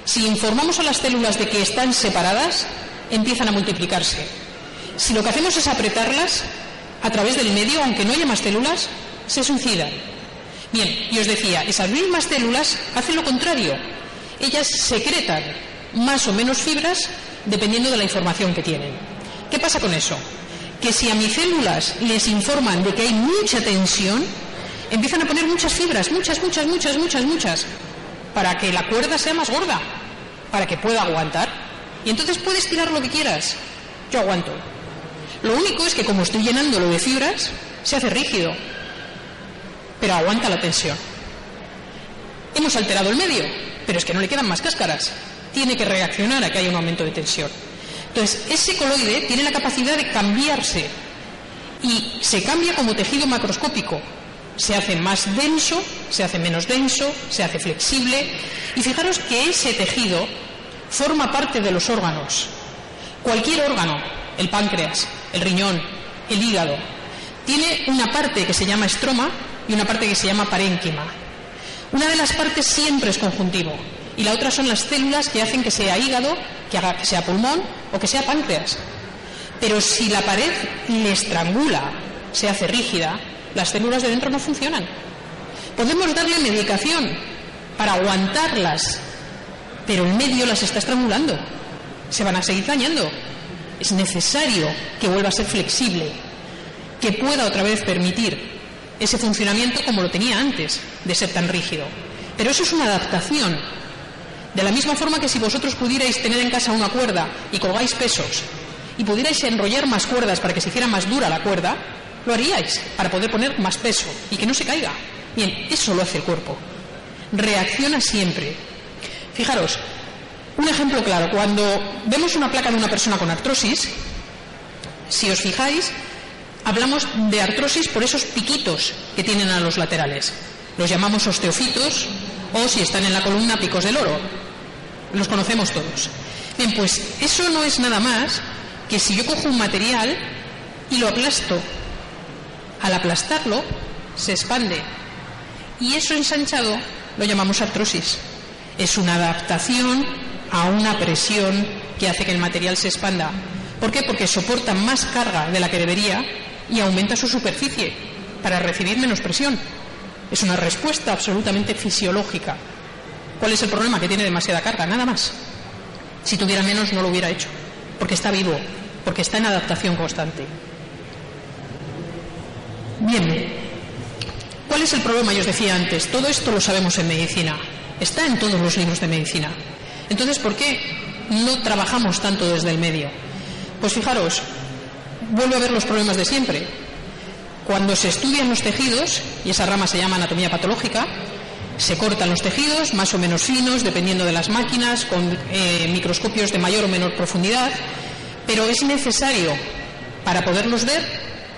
si informamos a las células de que están separadas, empiezan a multiplicarse. Si lo que hacemos es apretarlas a través del medio, aunque no haya más células, se suicidan. Bien, y os decía, esas mismas células hacen lo contrario. Ellas secretan más o menos fibras dependiendo de la información que tienen. ¿Qué pasa con eso? Que si a mis células les informan de que hay mucha tensión, empiezan a poner muchas fibras, muchas, muchas, muchas, muchas, muchas, para que la cuerda sea más gorda, para que pueda aguantar. Y entonces puedes tirar lo que quieras. Yo aguanto. Lo único es que como estoy llenándolo de fibras, se hace rígido, pero aguanta la tensión. Hemos alterado el medio, pero es que no le quedan más cáscaras. Tiene que reaccionar a que haya un aumento de tensión. Entonces, ese coloide tiene la capacidad de cambiarse y se cambia como tejido macroscópico se hace más denso, se hace menos denso, se hace flexible. Y fijaros que ese tejido forma parte de los órganos. Cualquier órgano, el páncreas, el riñón, el hígado, tiene una parte que se llama estroma y una parte que se llama parénquima. Una de las partes siempre es conjuntivo y la otra son las células que hacen que sea hígado, que haga que sea pulmón o que sea páncreas. Pero si la pared le estrangula, se hace rígida, las células de dentro no funcionan. Podemos darle medicación para aguantarlas, pero el medio las está estrangulando. Se van a seguir dañando. Es necesario que vuelva a ser flexible, que pueda otra vez permitir ese funcionamiento como lo tenía antes de ser tan rígido. Pero eso es una adaptación. De la misma forma que si vosotros pudierais tener en casa una cuerda y colgáis pesos y pudierais enrollar más cuerdas para que se hiciera más dura la cuerda, lo haríais para poder poner más peso y que no se caiga. Bien, eso lo hace el cuerpo. Reacciona siempre. Fijaros, un ejemplo claro, cuando vemos una placa de una persona con artrosis, si os fijáis, hablamos de artrosis por esos piquitos que tienen a los laterales. Los llamamos osteofitos o si están en la columna picos del oro. Los conocemos todos. Bien, pues eso no es nada más que si yo cojo un material y lo aplasto, al aplastarlo se expande y eso ensanchado lo llamamos artrosis. Es una adaptación a una presión que hace que el material se expanda. ¿Por qué? Porque soporta más carga de la que debería y aumenta su superficie para recibir menos presión. Es una respuesta absolutamente fisiológica. ¿Cuál es el problema? Que tiene demasiada carga, nada más. Si tuviera menos no lo hubiera hecho, porque está vivo, porque está en adaptación constante. Bien, ¿cuál es el problema? Yo os decía antes, todo esto lo sabemos en medicina, está en todos los libros de medicina. Entonces, ¿por qué no trabajamos tanto desde el medio? Pues fijaros, vuelvo a ver los problemas de siempre. Cuando se estudian los tejidos, y esa rama se llama anatomía patológica, se cortan los tejidos, más o menos finos, dependiendo de las máquinas, con eh, microscopios de mayor o menor profundidad, pero es necesario, para poderlos ver,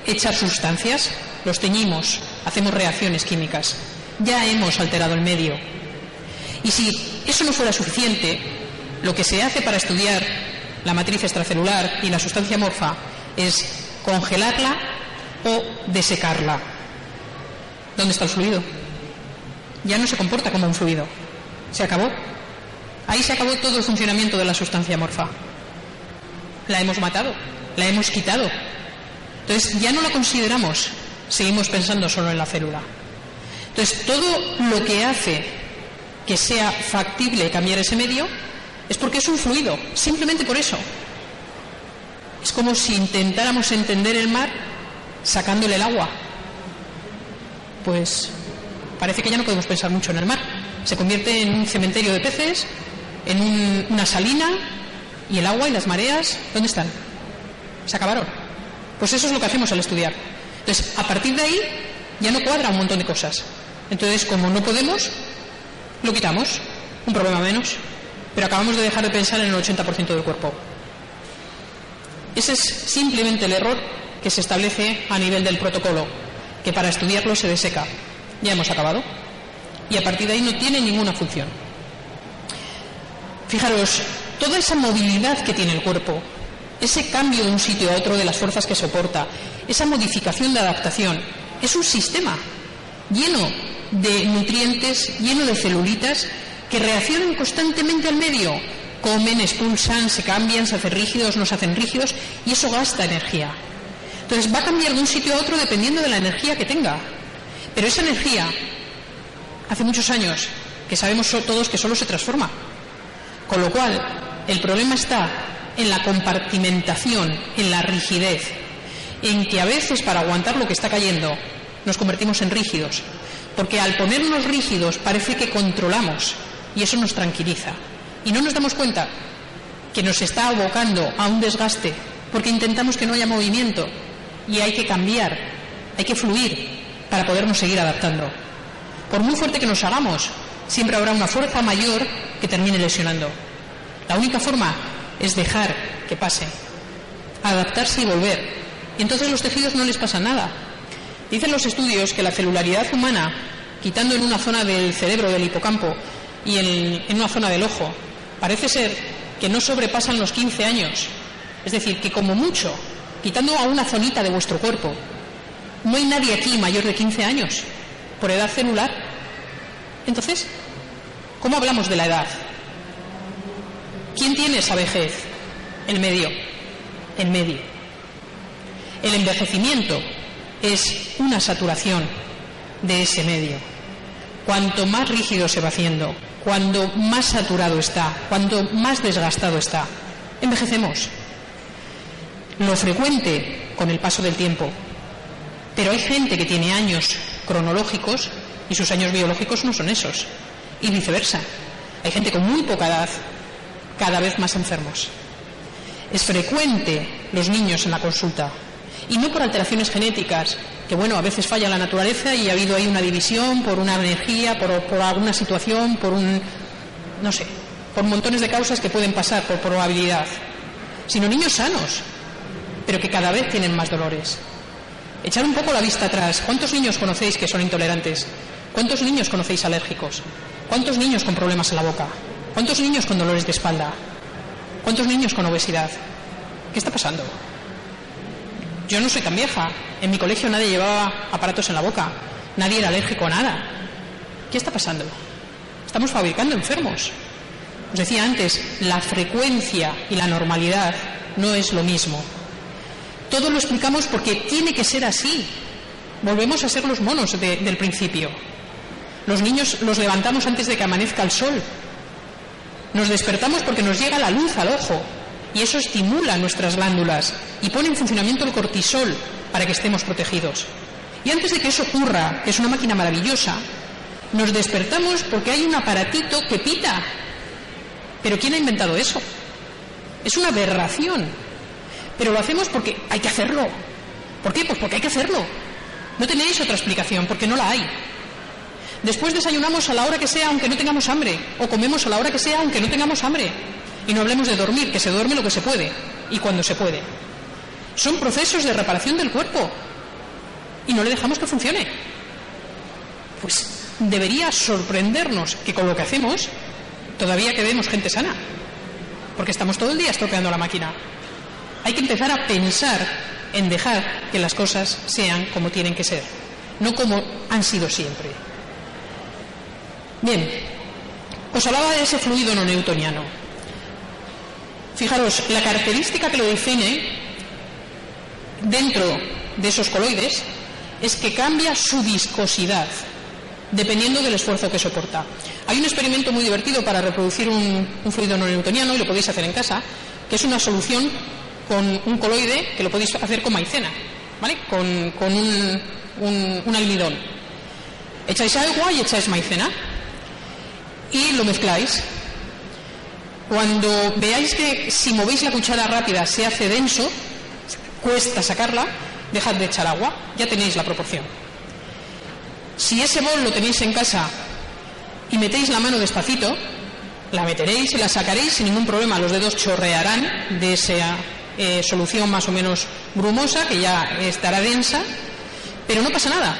echar sustancias, los teñimos, hacemos reacciones químicas. Ya hemos alterado el medio. Y si eso no fuera suficiente, lo que se hace para estudiar la matriz extracelular y la sustancia morfa es congelarla o desecarla. ¿Dónde está el fluido? Ya no se comporta como un fluido. Se acabó. Ahí se acabó todo el funcionamiento de la sustancia morfa. La hemos matado, la hemos quitado. Entonces ya no la consideramos, seguimos pensando solo en la célula. Entonces todo lo que hace que sea factible cambiar ese medio es porque es un fluido, simplemente por eso. Es como si intentáramos entender el mar sacándole el agua. Pues parece que ya no podemos pensar mucho en el mar. Se convierte en un cementerio de peces, en una salina, y el agua y las mareas, ¿dónde están? Se acabaron. Pues eso es lo que hacemos al estudiar. Entonces, a partir de ahí, ya no cuadra un montón de cosas. Entonces, como no podemos, lo quitamos. Un problema menos. Pero acabamos de dejar de pensar en el 80% del cuerpo. Ese es simplemente el error que se establece a nivel del protocolo, que para estudiarlo se deseca. Ya hemos acabado. Y a partir de ahí no tiene ninguna función. Fijaros, toda esa movilidad que tiene el cuerpo, ese cambio de un sitio a otro de las fuerzas que soporta, esa modificación de adaptación, es un sistema lleno de nutrientes, lleno de celulitas que reaccionan constantemente al medio, comen, expulsan, se cambian, se hacen rígidos, no se hacen rígidos, y eso gasta energía. Entonces va a cambiar de un sitio a otro dependiendo de la energía que tenga. Pero esa energía, hace muchos años, que sabemos todos que solo se transforma. Con lo cual, el problema está en la compartimentación, en la rigidez, en que a veces para aguantar lo que está cayendo nos convertimos en rígidos, porque al ponernos rígidos parece que controlamos y eso nos tranquiliza. Y no nos damos cuenta que nos está abocando a un desgaste porque intentamos que no haya movimiento y hay que cambiar, hay que fluir para podernos seguir adaptando. Por muy fuerte que nos hagamos, siempre habrá una fuerza mayor que termine lesionando. La única forma es dejar que pase, adaptarse y volver. Y entonces los tejidos no les pasa nada. Dicen los estudios que la celularidad humana, quitando en una zona del cerebro, del hipocampo, y en, una zona del ojo. Parece ser que no sobrepasan los 15 años. Es decir, que como mucho, quitando a una zonita de vuestro cuerpo, no hay nadie aquí mayor de 15 años por edad celular. Entonces, ¿cómo hablamos de la edad? ¿Quién tiene esa vejez? El medio. El medio. El envejecimiento es una saturación de ese medio. Cuanto más rígido se va haciendo, cuando más saturado está, cuando más desgastado está. Envejecemos. Lo frecuente con el paso del tiempo. Pero hay gente que tiene años cronológicos y sus años biológicos no son esos. Y viceversa. Hay gente con muy poca edad cada vez más enfermos. Es frecuente los niños en la consulta. Y no por alteraciones genéticas, que bueno, a veces falla la naturaleza y ha habido ahí una división por una energía, por, alguna situación, por un, no sé, por montones de causas que pueden pasar por probabilidad, sino niños sanos, pero que cada vez tienen más dolores. Echar un poco la vista atrás. ¿Cuántos niños conocéis que son intolerantes? ¿Cuántos niños conocéis alérgicos? ¿Cuántos niños con problemas en la boca? ¿Cuántos niños con dolores de espalda? ¿Cuántos niños con obesidad? ¿Qué está pasando? Yo no soy tan vieja. En mi colegio nadie llevaba aparatos en la boca. Nadie era alérgico a nada. ¿Qué está pasando? Estamos fabricando enfermos. Os decía antes, la frecuencia y la normalidad no es lo mismo. Todo lo explicamos porque tiene que ser así. Volvemos a ser los monos del principio. Los niños los levantamos antes de que amanezca el sol. Nos despertamos porque nos llega la luz al ojo y eso estimula nuestras glándulas y pone en funcionamiento el cortisol para que estemos protegidos. Y antes de que eso ocurra, que es una máquina maravillosa, nos despertamos porque hay un aparatito que pita. Pero ¿quién ha inventado eso? Es una aberración. Pero lo hacemos porque hay que hacerlo. ¿Por qué? Pues porque hay que hacerlo. No tenéis otra explicación, porque no la hay. Después desayunamos a la hora que sea aunque no tengamos hambre, o comemos a la hora que sea aunque no tengamos hambre. Y no hablemos de dormir, que se duerme lo que se puede y cuando se puede. Son procesos de reparación del cuerpo y no le dejamos que funcione. Pues debería sorprendernos que con lo que hacemos todavía quedemos gente sana, porque estamos todo el día estropeando la máquina. Hay que empezar a pensar en dejar que las cosas sean como tienen que ser, no como han sido siempre. Bien, os hablaba de ese fluido no newtoniano. Fijaros, la característica que lo define dentro de esos coloides es que cambia su viscosidad dependiendo del esfuerzo que soporta. Hay un experimento muy divertido para reproducir un, fluido no newtoniano y lo podéis hacer en casa, que es una solución con un coloide que lo podéis hacer con maicena, ¿vale? Con, un, un almidón. Echáis agua y echáis maicena y lo mezcláis. Cuando veáis que si movéis la cuchara rápida se hace denso, cuesta sacarla, dejad de echar agua, ya tenéis la proporción. Si ese bol lo tenéis en casa y metéis la mano despacito, la meteréis y la sacaréis sin ningún problema. Los dedos chorrearán de esa eh, solución más o menos brumosa, que ya estará densa, pero no pasa nada.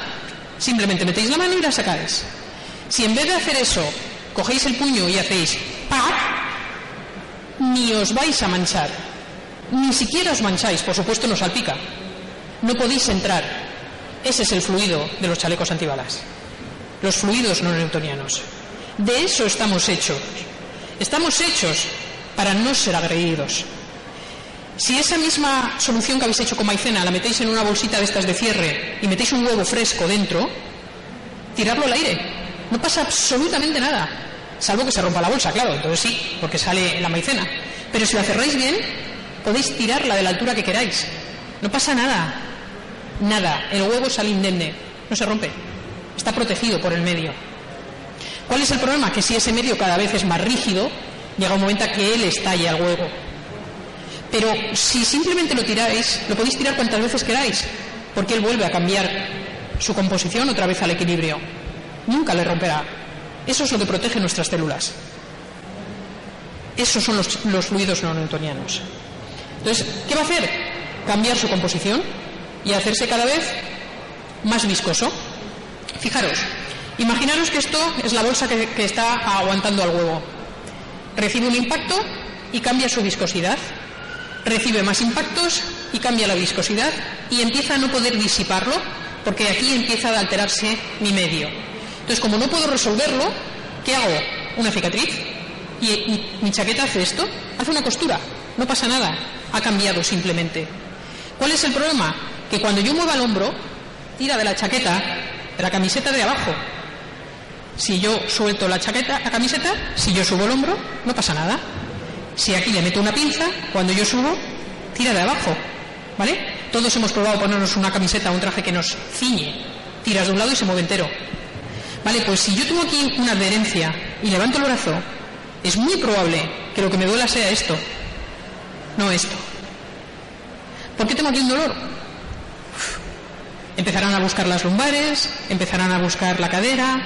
Simplemente metéis la mano y la sacáis. Si en vez de hacer eso cogéis el puño y hacéis ¡pac! ni os vais a manchar. Ni siquiera os mancháis, por supuesto no salpica. No podéis entrar. Ese es el fluido de los chalecos antibalas. Los fluidos no newtonianos. De eso estamos hechos. Estamos hechos para no ser agredidos. Si esa misma solución que habéis hecho con maicena la metéis en una bolsita de estas de cierre y metéis un huevo fresco dentro, tirarlo al aire. No pasa absolutamente nada. Salvo que se rompa la bolsa, claro, entonces sí, porque sale la maicena. Pero si la cerráis bien, podéis tirarla de la altura que queráis. No pasa nada. Nada. El huevo sale indemne. No se rompe. Está protegido por el medio. ¿Cuál es el problema? Que si ese medio cada vez es más rígido, llega un momento a que él estalle al huevo. Pero si simplemente lo tiráis, lo podéis tirar cuantas veces queráis, porque él vuelve a cambiar su composición otra vez al equilibrio. Nunca le romperá. Eso es lo que protege nuestras células. Esos son los, fluidos no newtonianos. Entonces, ¿qué va a hacer? Cambiar su composición y hacerse cada vez más viscoso. Fijaros, imaginaros que esto es la bolsa que, que está aguantando al huevo. Recibe un impacto y cambia su viscosidad. Recibe más impactos y cambia la viscosidad y empieza a no poder disiparlo porque aquí empieza a alterarse mi medio. Entonces, como no puedo resolverlo, ¿qué hago? Una cicatriz. Y, mi chaqueta hace esto, hace una costura. No pasa nada. Ha cambiado simplemente. ¿Cuál es el problema? Que cuando yo mueva el hombro, tira de la chaqueta, de la camiseta de abajo. Si yo suelto la chaqueta, la camiseta, si yo subo el hombro, no pasa nada. Si aquí le meto una pinza, cuando yo subo, tira de abajo. ¿Vale? Todos hemos probado ponernos una camiseta o un traje que nos ciñe. Tiras de un lado y se mueve entero. Vale, pues si yo tengo aquí una adherencia y levanto el brazo, es muy probable que lo que me duela sea esto, no esto. ¿Por qué tengo aquí un dolor? Empezarán a buscar las lumbares, empezarán a buscar la cadera.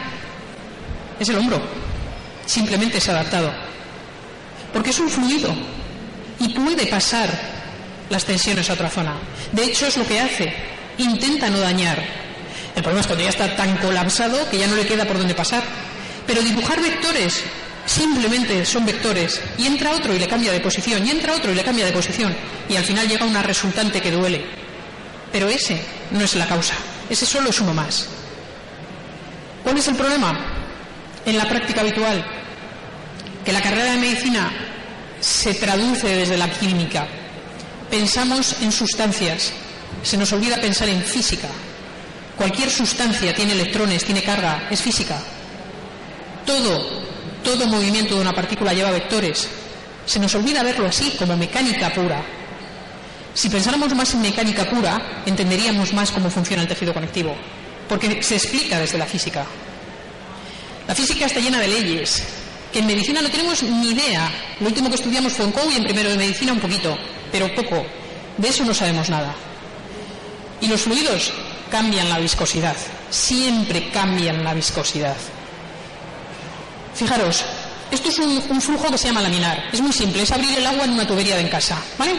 Es el hombro. Simplemente se ha adaptado. Porque es un fluido y puede pasar las tensiones a otra zona. De hecho, es lo que hace. intenta no dañar. El problema es cuando ya está tan colapsado que ya no le queda por dónde pasar. Pero dibujar vectores simplemente son vectores y entra otro y le cambia de posición y entra otro y le cambia de posición y al final llega una resultante que duele. Pero ese no es la causa, ese solo es uno más. ¿Cuál es el problema? En la práctica habitual, que la carrera de medicina se traduce desde la química. Pensamos en sustancias, se nos olvida pensar en física. Cualquier sustancia tiene electrones, tiene carga, es física. Todo, todo movimiento de una partícula lleva vectores. Se nos olvida verlo así, como mecánica pura. Si pensáramos más en mecánica pura, entenderíamos más cómo funciona el tejido conectivo, porque se explica desde la física. La física está llena de leyes, en medicina no tenemos ni idea. Lo último que estudiamos fue en COU y en primero de medicina un poquito, pero poco. De eso no sabemos nada. Y los fluidos cambian la viscosidad, siempre cambian la viscosidad. Fijaros, esto es un, flujo que se llama laminar. Es muy simple, es abrir el agua en una tubería de en casa, ¿vale?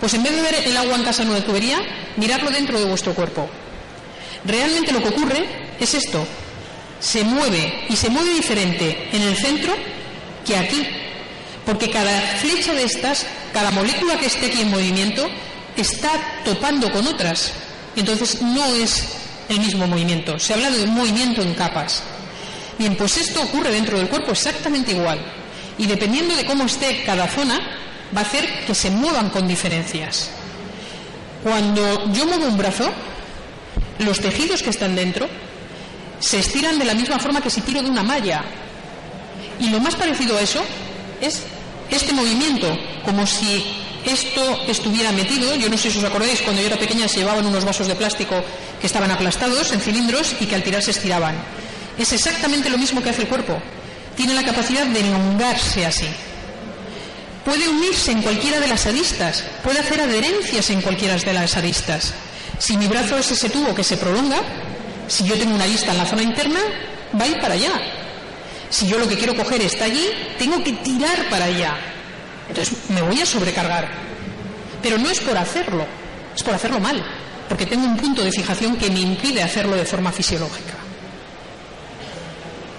Pues en vez de ver el agua en casa en una tubería, mirarlo dentro de vuestro cuerpo. Realmente lo que ocurre es esto. Se mueve y se mueve diferente en el centro que aquí. Porque cada flecha de estas, cada molécula que esté aquí en movimiento, está topando con otras. Entonces no es el mismo movimiento. Se habla de un movimiento en capas. Bien, pues esto ocurre dentro del cuerpo exactamente igual. Y dependiendo de cómo esté cada zona, va a hacer que se muevan con diferencias. Cuando yo muevo un brazo, los tejidos que están dentro se estiran de la misma forma que si tiro de una malla. Y lo más parecido a eso es este movimiento, como si esto estuviera metido. Yo no sé si os acordáis, cuando yo era pequeña se llevaban unos vasos de plástico que estaban aplastados en cilindros y que al tirar se estiraban. Es exactamente lo mismo que hace el cuerpo. Tiene la capacidad de elongarse así. Puede unirse en cualquiera de las aristas, puede hacer adherencias en cualquiera de las aristas. Si mi brazo es ese tubo que se prolonga, si yo tengo una arista en la zona interna, va a ir para allá. Si yo lo que quiero coger está allí, tengo que tirar para allá. Entonces me voy a sobrecargar. Pero no es por hacerlo, es por hacerlo mal, porque tengo un punto de fijación que me impide hacerlo de forma fisiológica.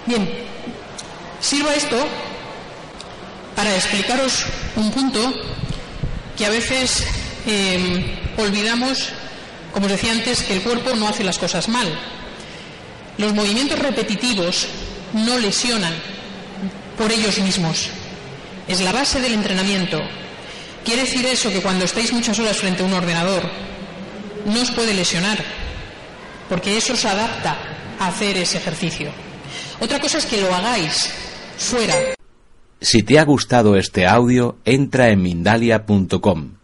Bien, sirva esto para explicaros un punto que a veces eh, olvidamos, como os decía antes, el cuerpo no hace las cosas mal. Los movimientos repetitivos no lesionan por ellos mismos. Es la base del entrenamiento. Quiere decir eso que cuando estáis muchas horas frente a un ordenador no os puede lesionar, porque eso se adapta a hacer ese ejercicio. Otra cosa es que lo hagáis fuera. Si te ha gustado este audio, entra en Mindalia.com.